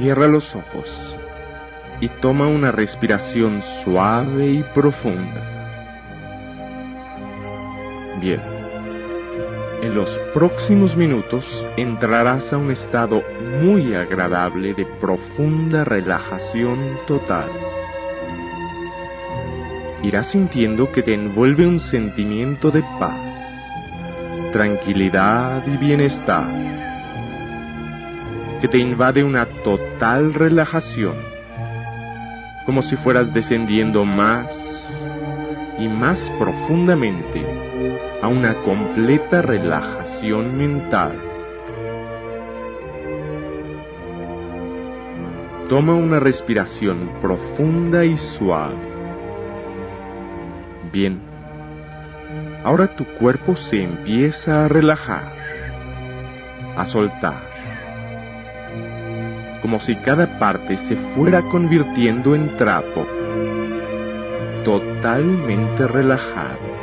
Cierra los ojos y toma una respiración suave y profunda. Bien. En los próximos minutos entrarás a un estado muy agradable de profunda relajación total. Irás sintiendo que te envuelve un sentimiento de paz, tranquilidad y bienestar, que te invade una total relajación, como si fueras descendiendo más y más profundamente a una completa relajación mental. Toma una respiración profunda y suave. Bien, ahora tu cuerpo se empieza a relajar, a soltar, como si cada parte se fuera convirtiendo en trapo, totalmente relajado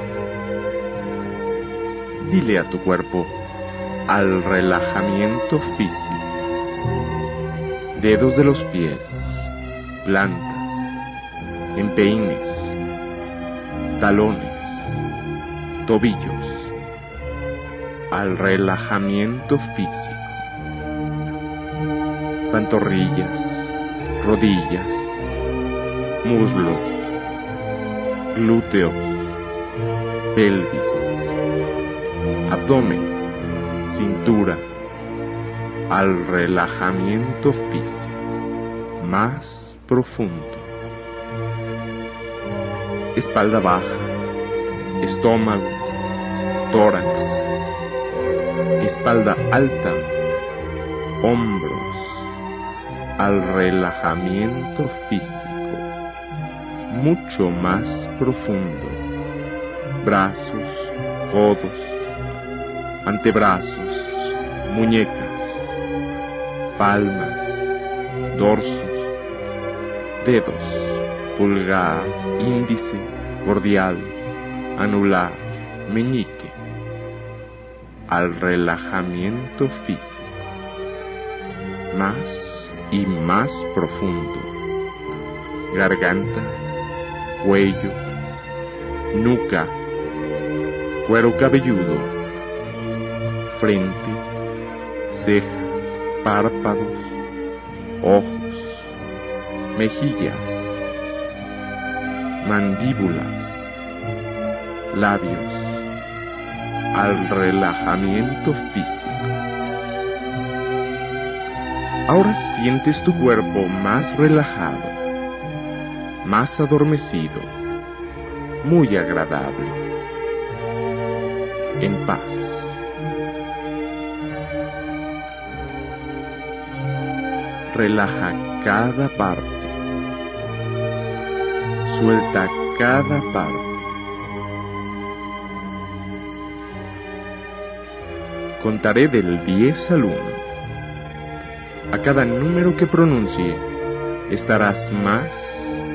dile a tu cuerpo al relajamiento físico. Dedos de los pies, plantas, empeines, talones, tobillos, al relajamiento físico. Pantorrillas, rodillas, muslos, glúteos, pelvis abdomen, cintura, al relajamiento físico más profundo. Espalda baja, estómago, tórax, espalda alta, hombros, al relajamiento físico mucho más profundo. Brazos, codos, antebrazos, muñecas, palmas, dorsos, dedos, pulgar, índice, cordial, anular, meñique, al relajamiento físico, más y más profundo, garganta, cuello, nuca, cuero cabelludo, frente, cejas, párpados, ojos, mejillas, mandíbulas, labios, al relajamiento físico. Ahora sientes tu cuerpo más relajado, más adormecido, muy agradable, en paz. relaja cada parte. Suelta cada parte. Contaré del 10 al 1. Cada número que pronuncie, estarás más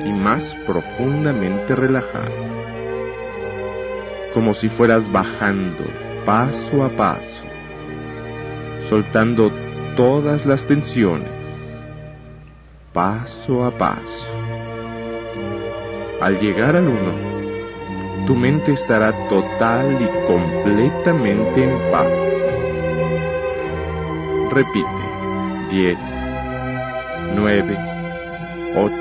y más profundamente relajado, como si fueras bajando paso a paso, soltando todas las tensiones paso a paso. Al llegar al uno, tu mente estará total y completamente en paz. Repite, 10, 9, 8.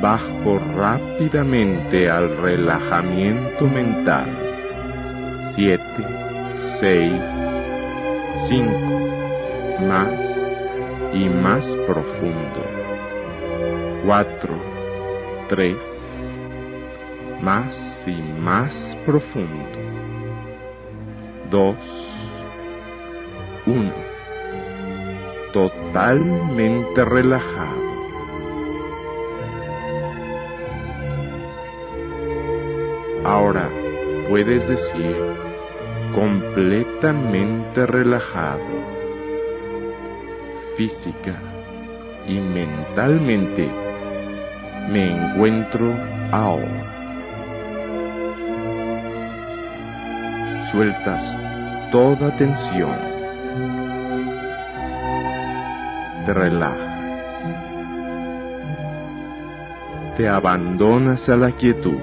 Bajo rápidamente al relajamiento mental. 7, 6, 5, más y más profundo. Cuatro, tres, más y más profundo. Dos, uno. Totalmente relajado. Ahora puedes decir completamente relajado, física y mentalmente me encuentro ahora. Sueltas toda tensión. Te relajas. Te abandonas a la quietud,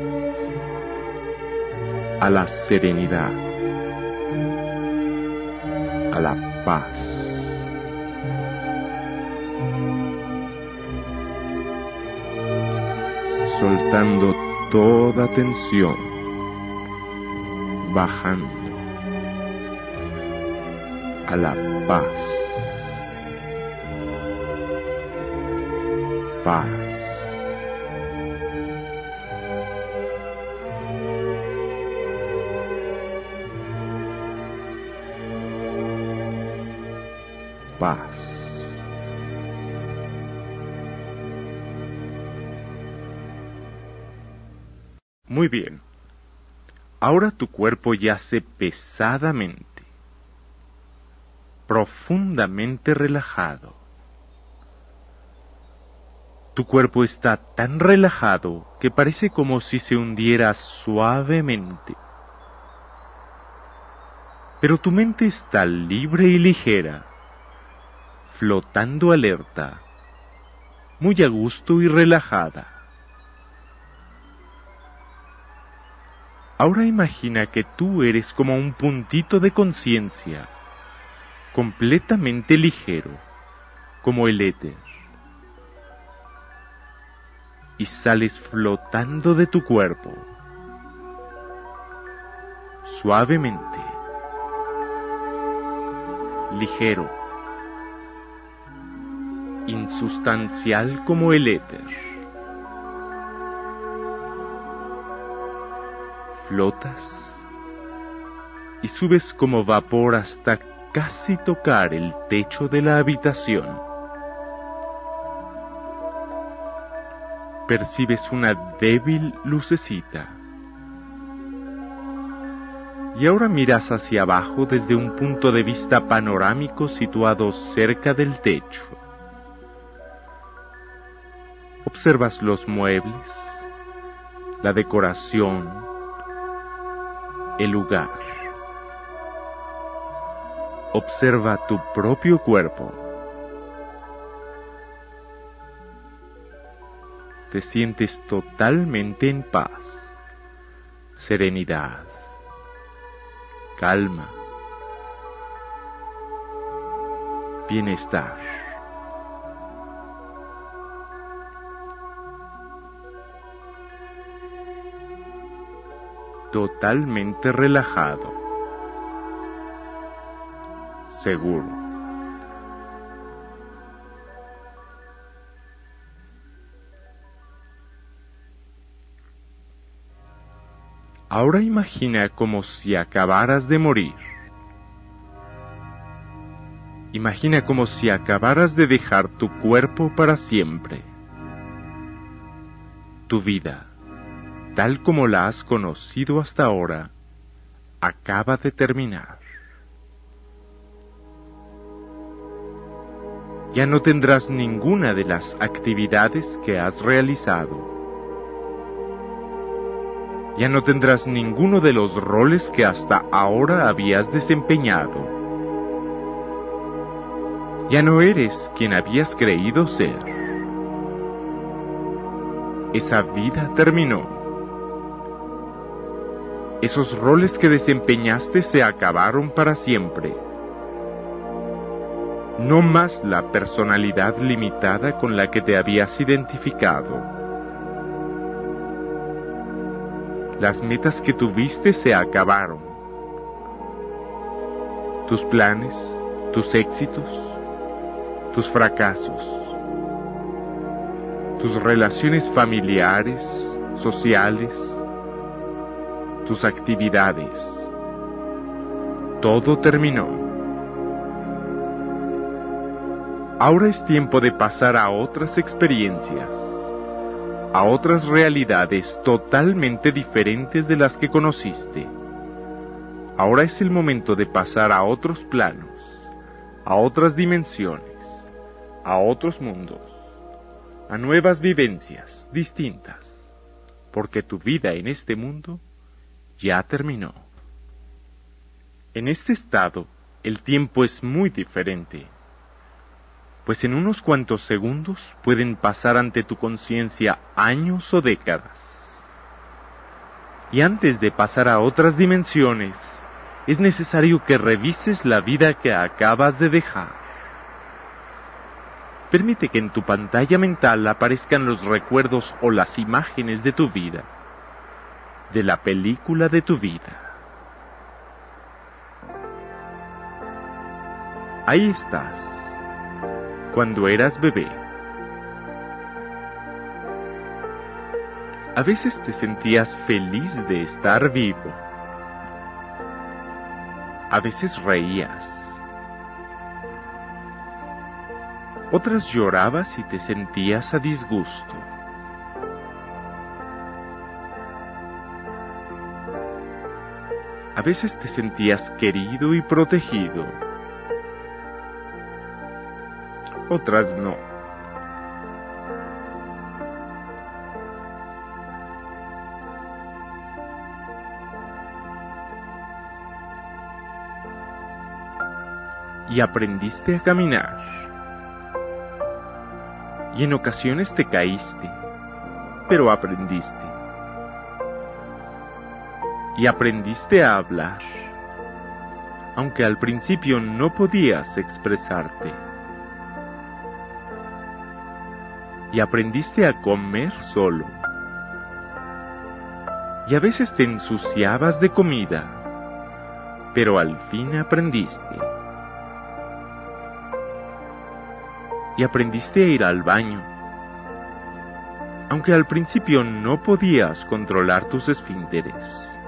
a la serenidad, a la paz. soltando toda tensión, bajando a la paz. Paz. Paz. Muy bien. Ahora tu cuerpo yace pesadamente profundamente relajado. Tu cuerpo está tan relajado que parece como si se hundiera suavemente. Pero tu mente está libre y ligera, flotando alerta, muy a gusto y relajada. Ahora imagina que tú eres como un puntito de conciencia completamente ligero, como el éter, y sales flotando de tu cuerpo, suavemente, ligero, insustancial como el éter. Flotas y subes como vapor hasta casi tocar el techo de la habitación. Percibes una débil lucecita. Y ahora miras hacia abajo desde un punto de vista panorámico situado cerca del techo. Observas los muebles, la decoración, el lugar. Observa tu propio cuerpo. Te sientes totalmente en paz, serenidad, calma, bienestar. Totalmente relajado seguro. Ahora imagina como si acabaras de morir. Imagina como si acabaras de dejar tu cuerpo para siempre. Tu vida, tal como la has conocido hasta ahora, acaba de terminar. ya no tendrás ninguna de las actividades que has realizado. Ya no tendrás ninguno de los roles que hasta ahora habías desempeñado. Ya no eres quien habías creído ser. Esa vida terminó. Esos roles que desempeñaste se acabaron para siempre no más la personalidad limitada con la que te habías identificado. Las metas que tuviste se acabaron. Tus planes, tus éxitos, tus fracasos, tus relaciones familiares, sociales, tus actividades. Todo terminó. Ahora es tiempo de pasar a otras experiencias, a otras realidades totalmente diferentes de las que conociste. Ahora es el momento de pasar a otros planos, a otras dimensiones, a otros mundos, a nuevas vivencias distintas, porque tu vida en este mundo ya terminó. En este estado, el tiempo es muy diferente pues en unos cuantos segundos pueden pasar ante tu conciencia años o décadas. Y antes de pasar a otras dimensiones, es necesario que revises la vida que acabas de dejar. Permite que en tu pantalla mental aparezcan los recuerdos o las imágenes de tu vida, de la película de tu vida. Ahí estás cuando eras bebé. A veces te sentías feliz de estar vivo. A veces reías. Otras llorabas y te sentías a disgusto. A veces te sentías querido y protegido otras no. Y aprendiste a caminar. Y en ocasiones te caíste, pero aprendiste. Y aprendiste a hablar, aunque al principio no podías expresarte. Y aprendiste a comer solo. Y a veces te ensuciabas de comida, pero al fin aprendiste. Y aprendiste a ir al baño, aunque al principio no podías controlar tus esfínteres,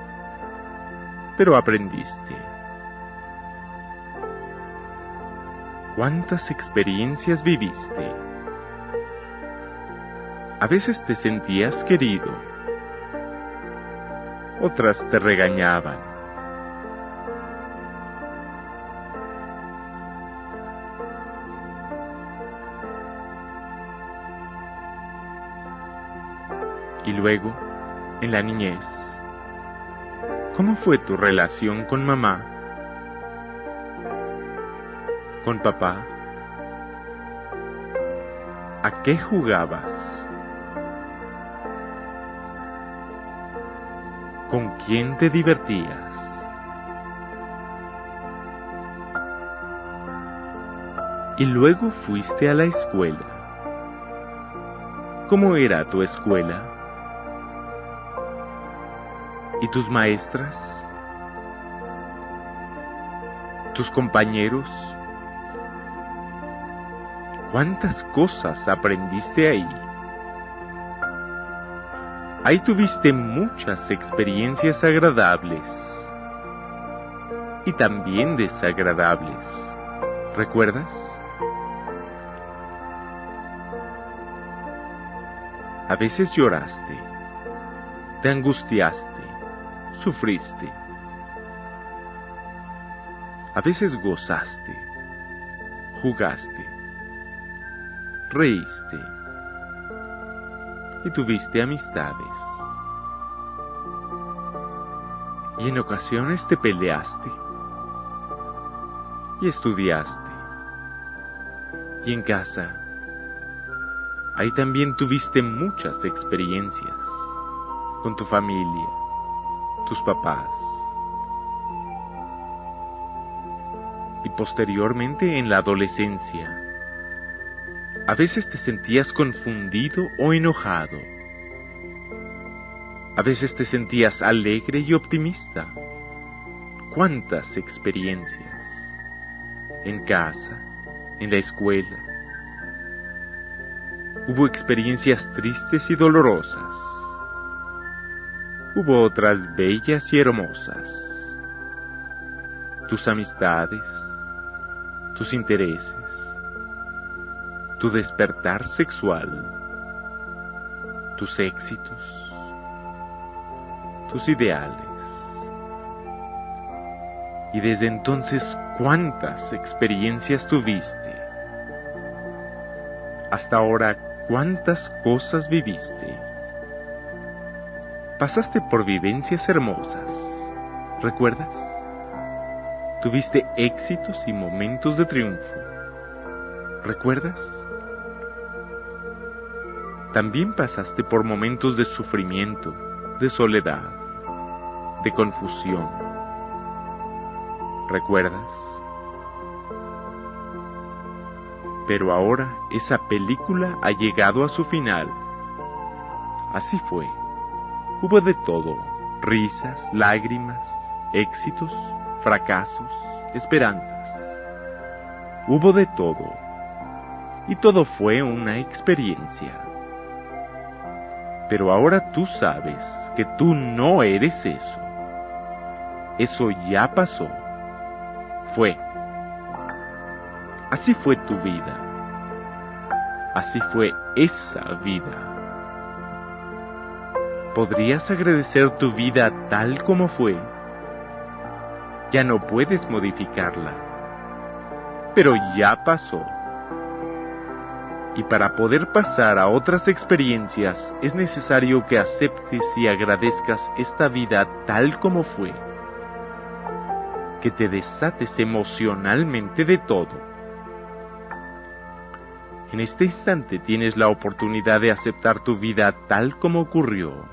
pero aprendiste. ¿Cuántas experiencias viviste? A veces te sentías querido, otras te regañaban. Y luego, en la niñez, ¿cómo fue tu relación con mamá? ¿Con papá? ¿A qué jugabas? ¿Con quién te divertías? Y luego fuiste a la escuela. ¿Cómo era tu escuela? ¿Y tus maestras? ¿Tus compañeros? ¿Cuántas cosas aprendiste ahí? Ahí tuviste muchas experiencias agradables y también desagradables. ¿Recuerdas? A veces lloraste, te angustiaste, sufriste. A veces gozaste, jugaste, reíste y tuviste amistades. Y en ocasiones te peleaste y estudiaste. Y en casa, ahí también tuviste muchas experiencias con tu familia, tus papás. Y posteriormente en la adolescencia, a veces te sentías confundido o enojado. A veces te sentías alegre y optimista. ¿Cuántas experiencias? En casa, en la escuela. Hubo experiencias tristes y dolorosas. Hubo otras bellas y hermosas. Tus amistades, tus intereses, tu despertar sexual, tus éxitos, tus ideales. Y desde entonces, ¿cuántas experiencias tuviste? Hasta ahora, ¿cuántas cosas viviste? Pasaste por vivencias hermosas, ¿recuerdas? Tuviste éxitos y momentos de triunfo, ¿recuerdas? También pasaste por momentos de sufrimiento, de soledad, de confusión. ¿Recuerdas? Pero ahora esa película ha llegado a su final. Así fue. Hubo de todo, risas, lágrimas, éxitos, fracasos, esperanzas. Hubo de todo. Y todo fue una experiencia. Pero ahora tú sabes que tú no eres eso. Eso ya pasó. Fue. Así fue tu vida. Así fue esa vida. ¿Podrías agradecer tu vida tal como fue? Ya no puedes modificarla. Pero ya pasó. Y para poder pasar a otras experiencias es necesario que aceptes y agradezcas esta vida tal como fue. Que te desates emocionalmente de todo. En este instante tienes la oportunidad de aceptar tu vida tal como ocurrió,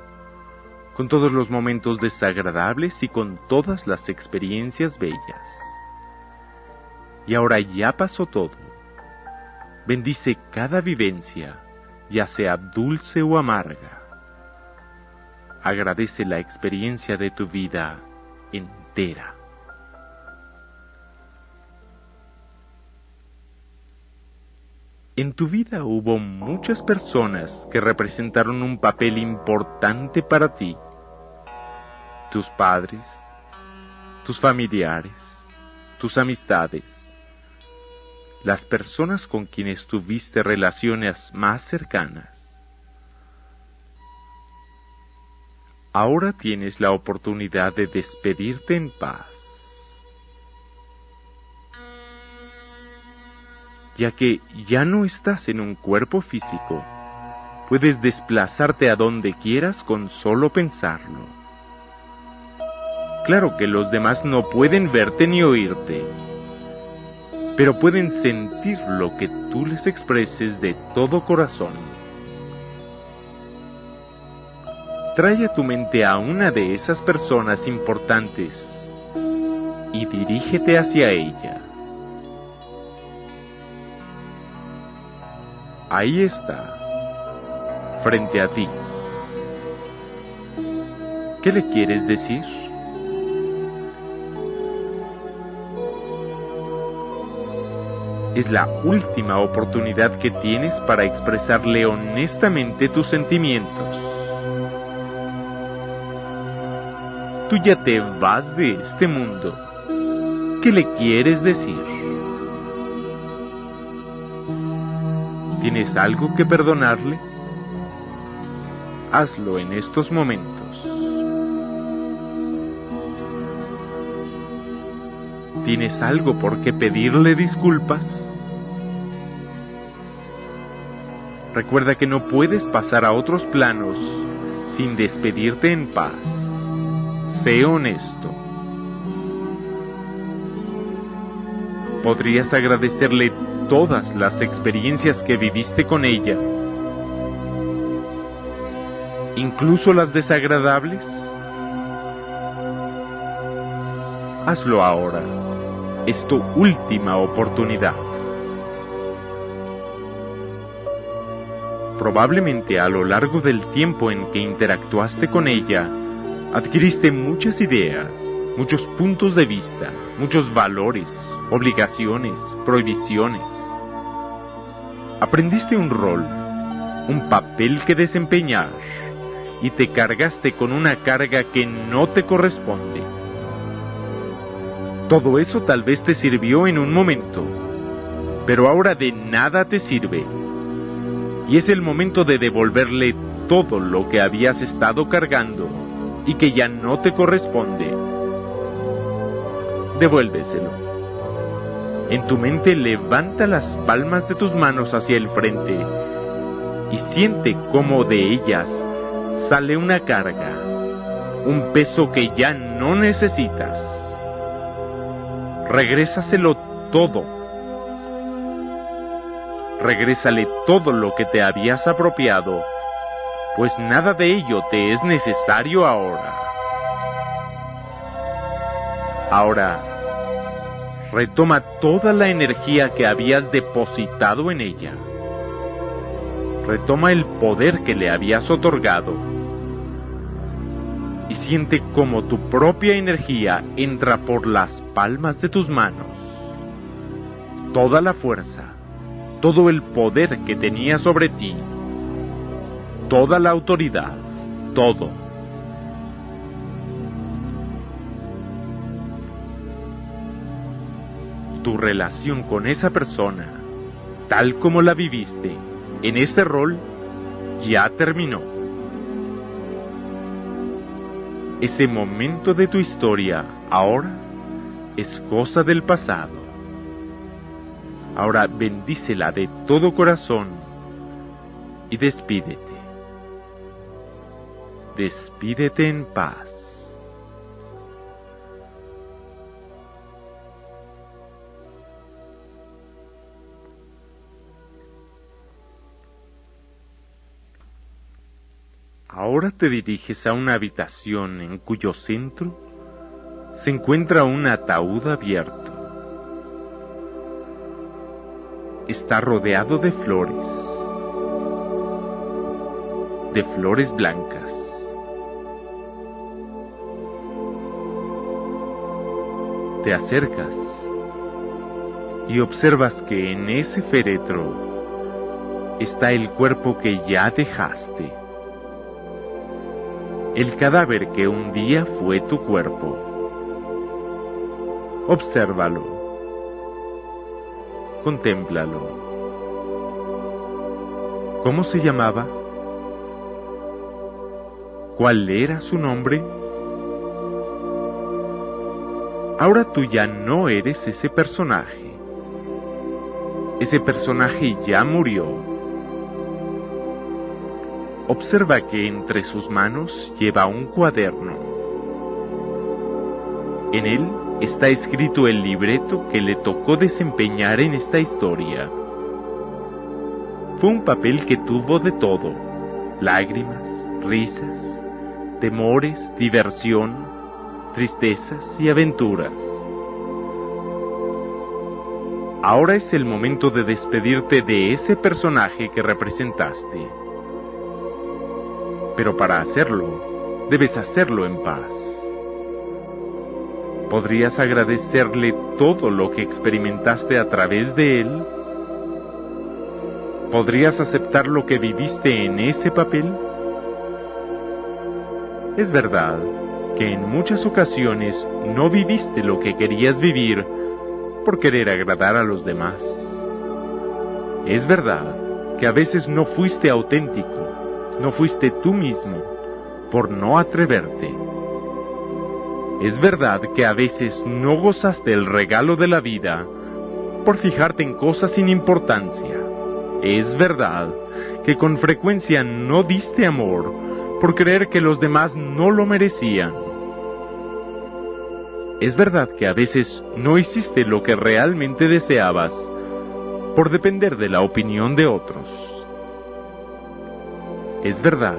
con todos los momentos desagradables y con todas las experiencias bellas. Y ahora ya pasó todo bendice cada vivencia, ya sea dulce o amarga. Agradece la experiencia de tu vida entera. En tu vida hubo muchas personas que representaron un papel importante para ti. Tus padres, tus familiares, tus amistades, las personas con quienes tuviste relaciones más cercanas. Ahora tienes la oportunidad de despedirte en paz, ya que ya no estás en un cuerpo físico, puedes desplazarte a donde quieras con solo pensarlo. Claro que los demás no pueden verte ni oírte, pero pueden sentir lo que tú les expreses de todo corazón. Trae a tu mente a una de esas personas importantes y dirígete hacia ella. Ahí está, frente a ti. ¿Qué le quieres decir? Es la última oportunidad que tienes para expresarle honestamente tus sentimientos. Tú ya te vas de este mundo. ¿Qué le quieres decir? ¿Tienes algo que perdonarle? Hazlo en estos momentos. ¿Tienes algo por qué pedirle disculpas? Recuerda que no puedes pasar a otros planos sin despedirte en paz. Sé honesto. ¿Podrías agradecerle todas las experiencias que viviste con ella? ¿Incluso las desagradables? Hazlo ahora es tu última oportunidad. Probablemente a lo largo del tiempo en que interactuaste con ella, adquiriste muchas ideas, muchos puntos de vista, muchos valores, obligaciones, prohibiciones. Aprendiste un rol, un papel que desempeñar, y te cargaste con una carga que no te corresponde. Todo eso tal vez te sirvió en un momento, pero ahora de nada te sirve. Y es el momento de devolverle todo lo que habías estado cargando y que ya no te corresponde. Devuélveselo. En tu mente levanta las palmas de tus manos hacia el frente y siente cómo de ellas sale una carga, un peso que ya no necesitas. Regrésaselo todo. Regrésale todo lo que te habías apropiado pues nada de ello te es necesario ahora. Ahora, retoma toda la energía que habías depositado en ella. Retoma el poder que le habías otorgado. Y siente como tu propia energía entra por las palmas de tus manos. Toda la fuerza, todo el poder que tenía sobre ti toda la autoridad, todo. Tu relación con esa persona, tal como la viviste en este rol, ya terminó. Ese momento de tu historia ahora es cosa del pasado. Ahora bendícela de todo corazón y despídete despídete en paz. Ahora te diriges a una habitación en cuyo centro se encuentra un ataúd abierto. Está rodeado de flores, de flores blancas. te acercas y observas que en ese féretro está el cuerpo que ya dejaste, el cadáver que un día fue tu cuerpo. Obsérvalo, contémplalo. ¿Cómo se llamaba? ¿Cuál era su nombre? Ahora tú ya no eres ese personaje. Ese personaje ya murió. Observa que entre sus manos lleva un cuaderno. En él está escrito el libreto que le tocó desempeñar en esta historia. Fue un papel que tuvo de todo, lágrimas, risas, temores, diversión, tristezas y aventuras. Ahora es el momento de despedirte de ese personaje que representaste. Pero para hacerlo, debes hacerlo en paz. ¿Podrías agradecerle todo lo que experimentaste a través de él? ¿Podrías aceptar lo que viviste en ese papel? Es verdad, que en muchas ocasiones no viviste lo que querías vivir por querer agradar a los demás. Es verdad que a veces no fuiste auténtico, no fuiste tú mismo, por no atreverte. Es verdad que a veces no gozaste el regalo de la vida por fijarte en cosas sin importancia. Es verdad que con frecuencia no diste amor por creer que los demás no lo merecían. Es verdad que a veces no hiciste lo que realmente deseabas por depender de la opinión de otros. Es verdad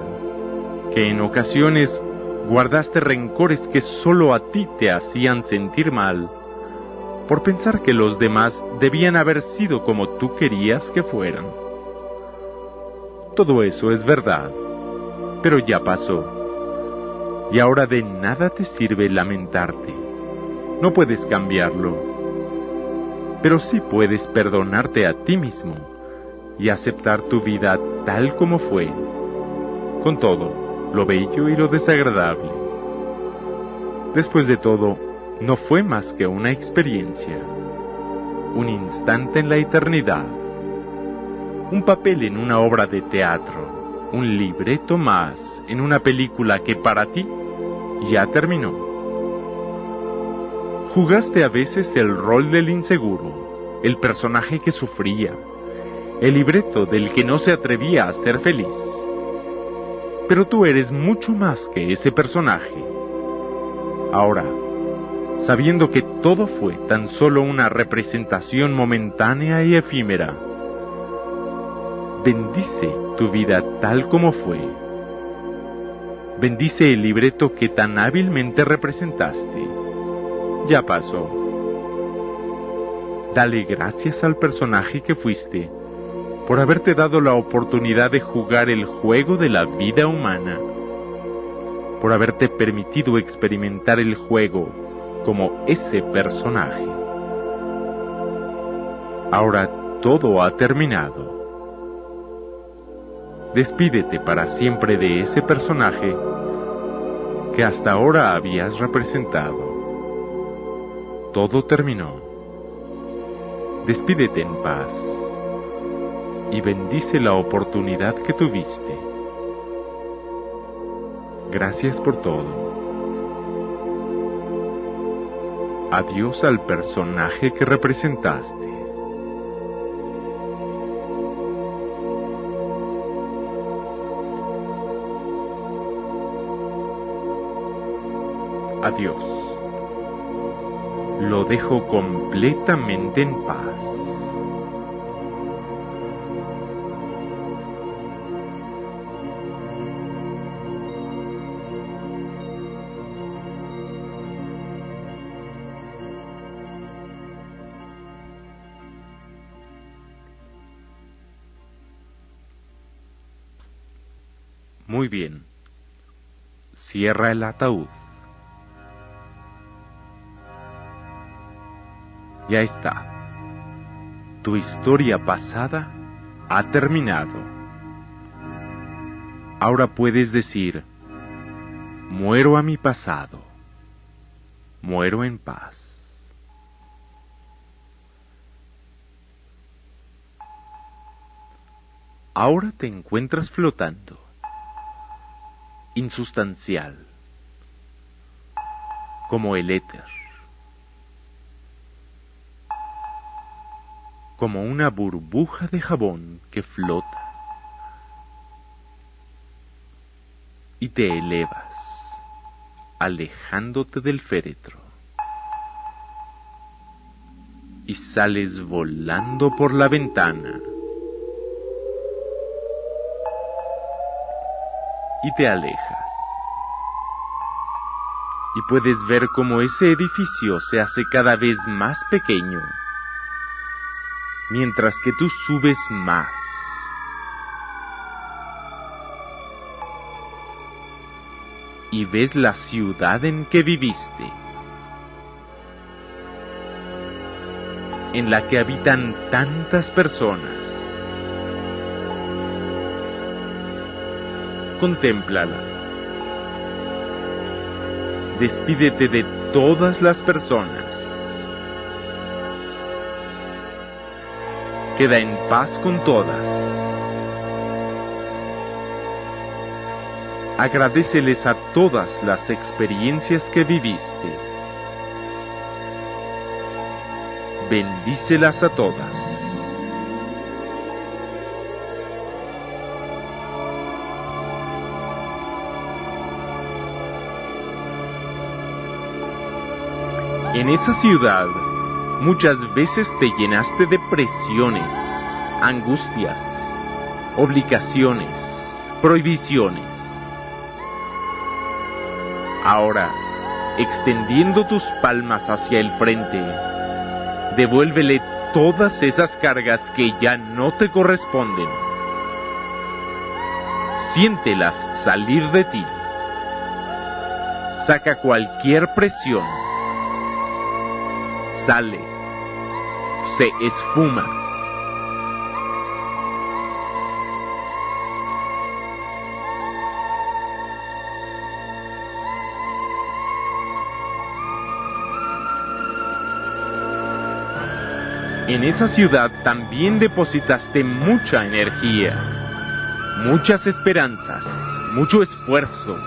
que en ocasiones guardaste rencores que solo a ti te hacían sentir mal por pensar que los demás debían haber sido como tú querías que fueran. Todo eso es verdad, pero ya pasó. Y ahora de nada te sirve lamentarte no puedes cambiarlo, pero sí puedes perdonarte a ti mismo y aceptar tu vida tal como fue, con todo, lo bello y lo desagradable. Después de todo, no fue más que una experiencia, un instante en la eternidad, un papel en una obra de teatro, un libreto más en una película que para ti ya terminó. Jugaste a veces el rol del inseguro, el personaje que sufría, el libreto del que no se atrevía a ser feliz. Pero tú eres mucho más que ese personaje. Ahora, sabiendo que todo fue tan solo una representación momentánea y efímera, bendice tu vida tal como fue. Bendice el libreto que tan hábilmente representaste. Ya pasó. Dale gracias al personaje que fuiste por haberte dado la oportunidad de jugar el juego de la vida humana, por haberte permitido experimentar el juego como ese personaje. Ahora todo ha terminado. Despídete para siempre de ese personaje que hasta ahora habías representado. Todo terminó. Despídete en paz y bendice la oportunidad que tuviste. Gracias por todo. Adiós al personaje que representaste. Adiós. Lo dejo completamente en paz. Bien. Cierra el ataúd. Ya está. Tu historia pasada ha terminado. Ahora puedes decir, muero a mi pasado, muero en paz. Ahora te encuentras flotando insustancial, como el éter, como una burbuja de jabón que flota y te elevas, alejándote del féretro, y sales volando por la ventana. Y te alejas. Y puedes ver cómo ese edificio se hace cada vez más pequeño, mientras que tú subes más. Y ves la ciudad en que viviste, en la que habitan tantas personas contémplala. Despídete de todas las personas. Queda en paz con todas. Agradeceles a todas las experiencias que viviste. Bendícelas a todas. En esa ciudad muchas veces te llenaste de presiones, angustias, obligaciones, prohibiciones. Ahora, extendiendo tus palmas hacia el frente, devuélvele todas esas cargas que ya no te corresponden. Siéntelas salir de ti. Saca cualquier presión sale, se esfuma. En esa ciudad también depositaste mucha energía, muchas esperanzas, mucho esfuerzo,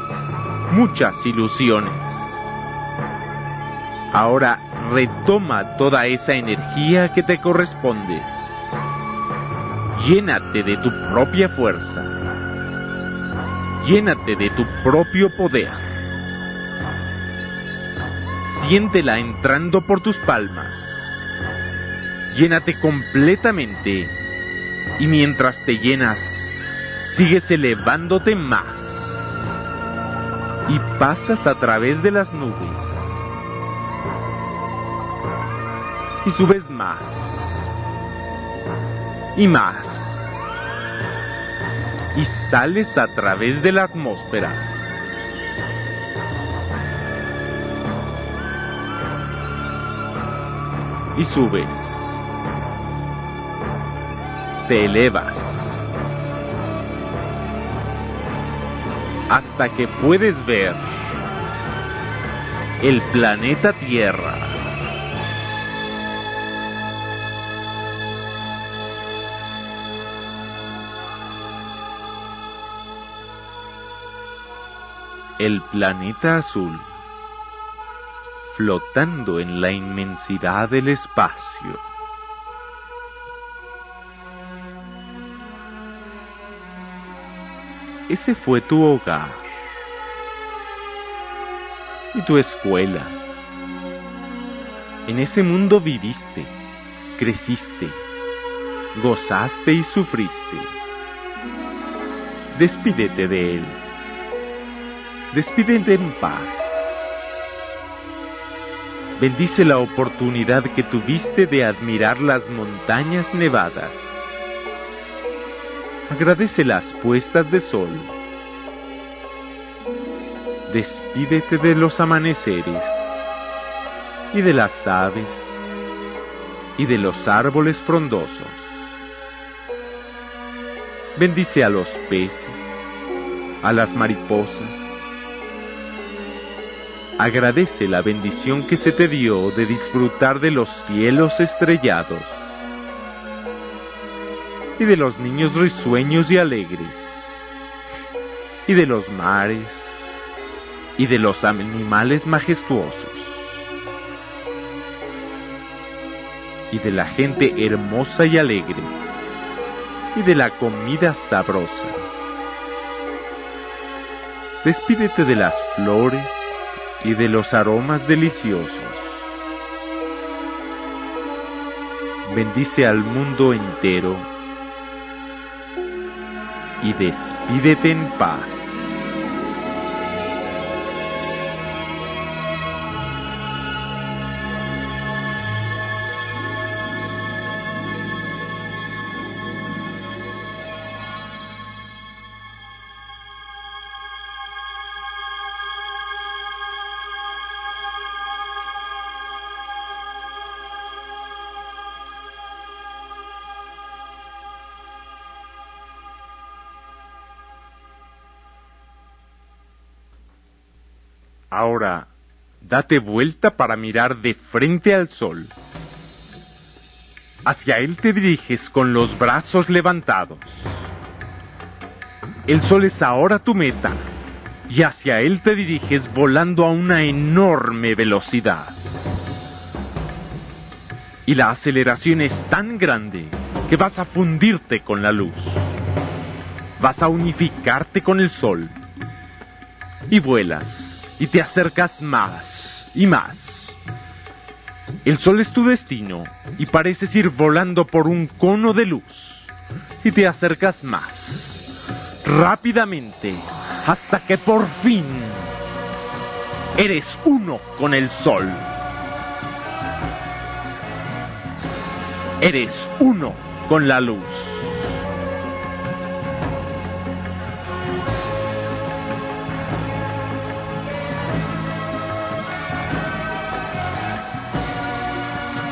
muchas ilusiones. Ahora retoma toda esa energía que te corresponde. Llénate de tu propia fuerza. Llénate de tu propio poder. Siéntela entrando por tus palmas. Llénate completamente y mientras te llenas, sigues elevándote más y pasas a través de las nubes y subes más y más y sales a través de la atmósfera. Y subes. Te elevas. Hasta que puedes ver el planeta Tierra. El planeta azul, flotando en la inmensidad del espacio. Ese fue tu hogar y tu escuela. En ese mundo viviste, creciste, gozaste y sufriste. Despídete de él despídete en paz. Bendice la oportunidad que tuviste de admirar las montañas nevadas. Agradece las puestas de sol. Despídete de los amaneceres y de las aves y de los árboles frondosos. Bendice a los peces, a las mariposas, agradece la bendición que se te dio de disfrutar de los cielos estrellados y de los niños risueños y alegres y de los mares y de los animales majestuosos y de la gente hermosa y alegre y de la comida sabrosa. Despídete de las flores y de los aromas deliciosos. Bendice al mundo entero y despídete en paz. Date vuelta para mirar de frente al sol. Hacia él te diriges con los brazos levantados. El sol es ahora tu meta y hacia él te diriges volando a una enorme velocidad. Y la aceleración es tan grande que vas a fundirte con la luz. Vas a unificarte con el sol. Y vuelas y te acercas más y más. El sol es tu destino y pareces ir volando por un cono de luz y te acercas más, rápidamente, hasta que por fin eres uno con el sol. Eres uno con la luz.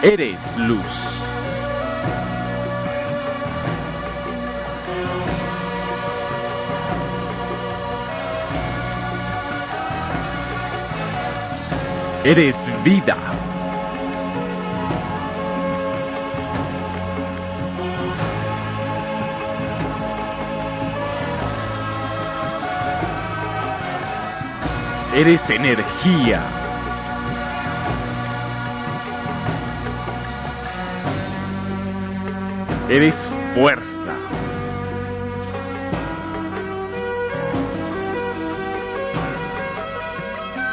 eres luz. Eres vida. Eres energía. Eres fuerza.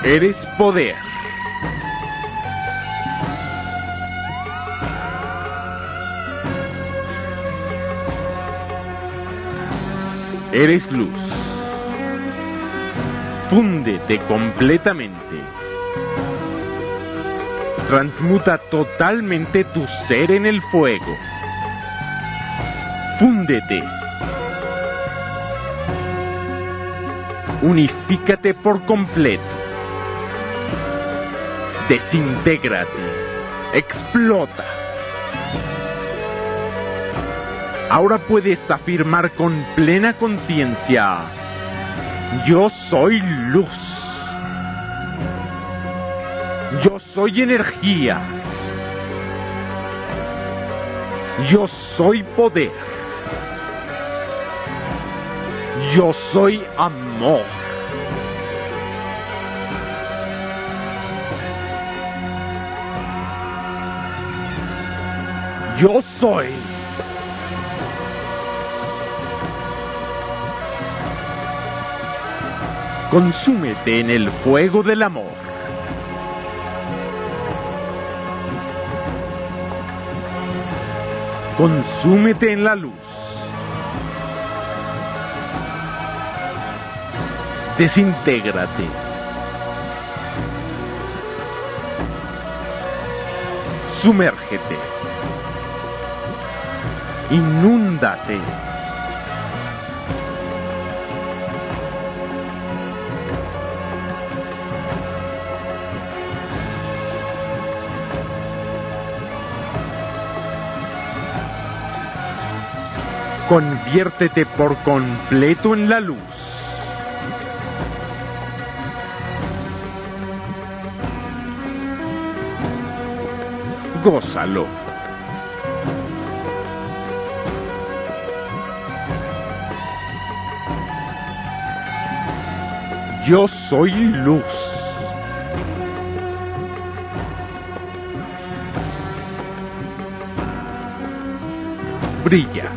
Eres poder. Eres luz. Fúndete completamente. Transmuta totalmente tu ser en el fuego. Unifícate por completo. Desintégrate. Explota. Ahora puedes afirmar con plena conciencia, yo soy luz. Yo soy energía. Yo soy poder. Yo soy amor. Yo soy. Consúmete en el fuego del amor. Consúmete en la luz. Desintégrate. Sumérgete. Inúndate. Conviértete por completo en la luz. Gózalo. Yo soy luz. Brilla.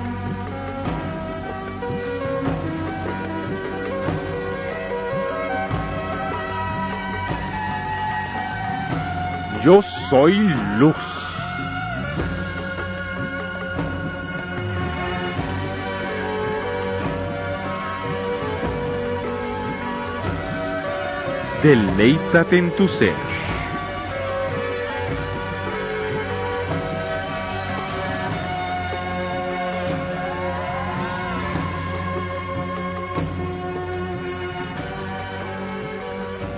Yo soy luz. Deleítate en tu ser.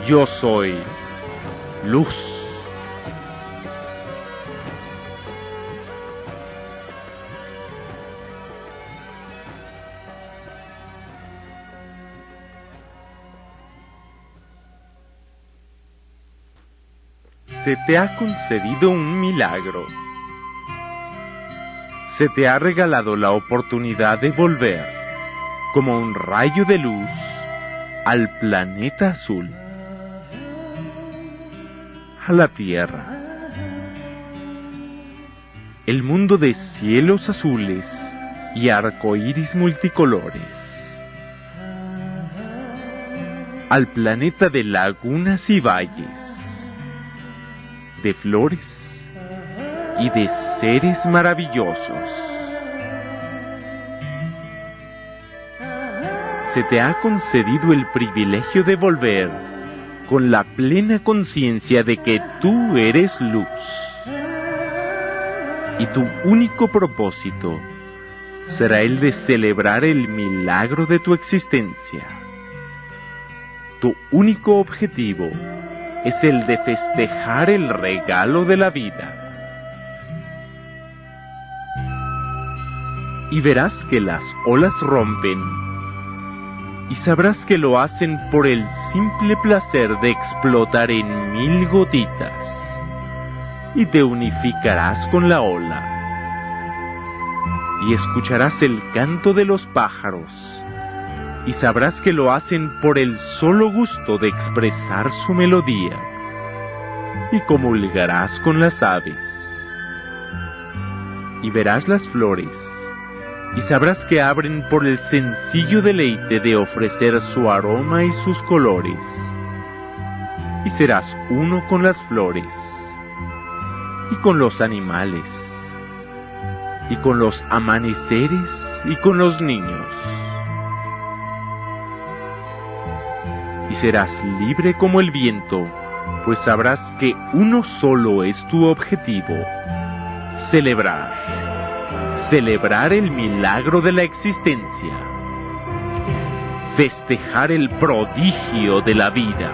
Yo soy luz. Se te ha concedido un milagro. Se te ha regalado la oportunidad de volver, como un rayo de luz, al planeta azul, a la Tierra. El mundo de cielos azules y arcoíris multicolores. Al planeta de lagunas y valles de flores y de seres maravillosos. Se te ha concedido el privilegio de volver con la plena conciencia de que tú eres luz. Y tu único propósito será el de celebrar el milagro de tu existencia. Tu único objetivo es el de festejar el regalo de la vida. Y verás que las olas rompen y sabrás que lo hacen por el simple placer de explotar en mil gotitas y te unificarás con la ola y escucharás el canto de los pájaros y sabrás que lo hacen por el solo gusto de expresar su melodía, y comulgarás con las aves, y verás las flores, y sabrás que abren por el sencillo deleite de ofrecer su aroma y sus colores, y serás uno con las flores, y con los animales, y con los amaneceres, y con los niños y serás libre como el viento, pues sabrás que uno solo es tu objetivo, celebrar, celebrar el milagro de la existencia, festejar el prodigio de la vida.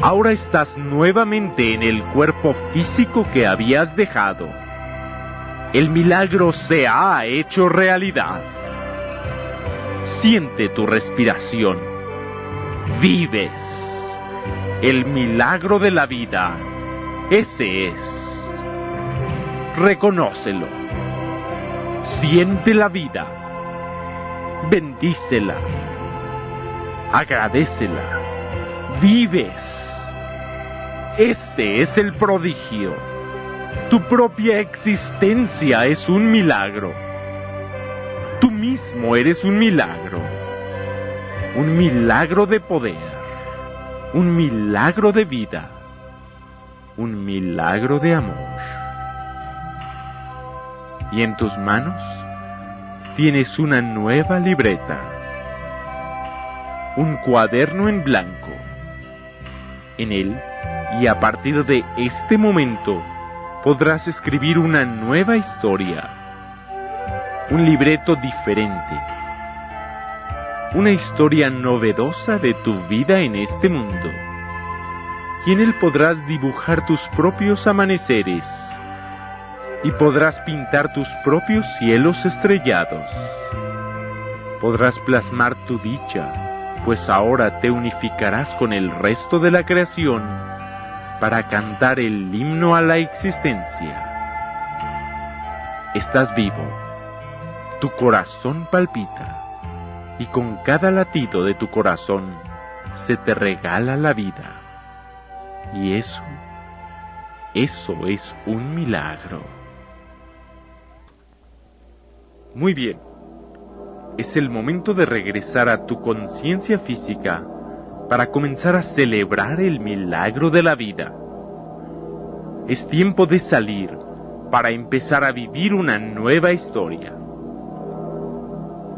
Ahora estás nuevamente en el cuerpo físico que habías dejado. El milagro se ha hecho realidad. Siente tu respiración. Vives. El milagro de la vida. Ese es. Reconócelo. Siente la vida. Bendícela. Agradecela. Vives. Ese es el prodigio. Tu propia existencia es un milagro. Eres un milagro. Un milagro de poder. Un milagro de vida. Un milagro de amor. Y en tus manos tienes una nueva libreta. Un cuaderno en blanco. En él, y a partir de este momento, podrás escribir una nueva historia un libreto diferente, una historia novedosa de tu vida en este mundo. Y en él podrás dibujar tus propios amaneceres y podrás pintar tus propios cielos estrellados. Podrás plasmar tu dicha, pues ahora te unificarás con el resto de la creación para cantar el himno a la existencia. Estás vivo tu corazón palpita y con cada latido de tu corazón se te regala la vida. Y eso, eso es un milagro. Muy bien, es el momento de regresar a tu conciencia física para comenzar a celebrar el milagro de la vida. Es tiempo de salir para empezar a vivir una nueva historia.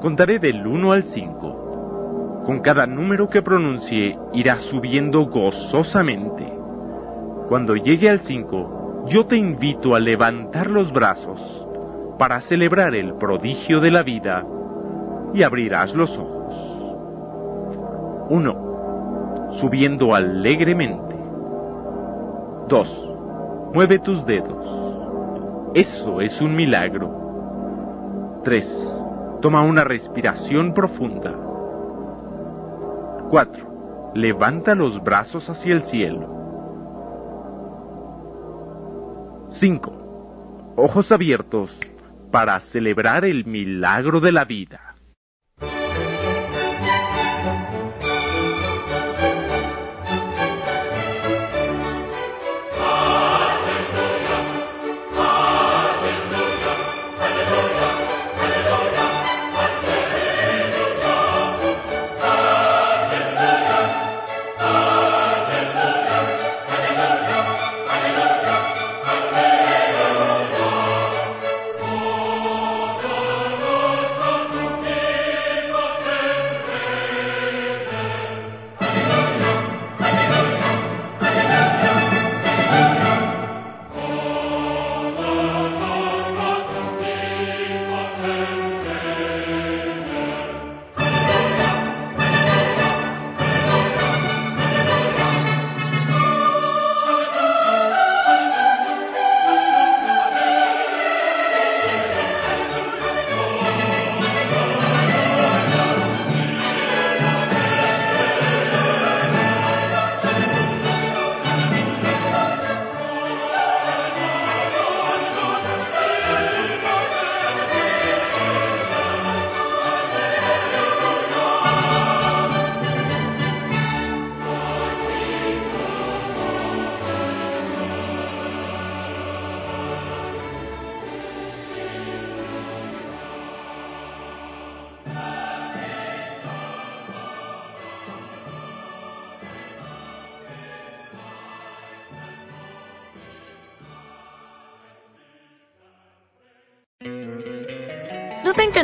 Contaré del 1 al 5. Con cada número que pronuncie irá subiendo gozosamente. Cuando llegue al 5, yo te invito a levantar los brazos para celebrar el prodigio de la vida y abrirás los ojos. 1. Subiendo alegremente. 2. Mueve tus dedos. Eso es un milagro. 3 Toma una respiración profunda. 4. Levanta los brazos hacia el cielo. 5. Ojos abiertos para celebrar el milagro de la vida.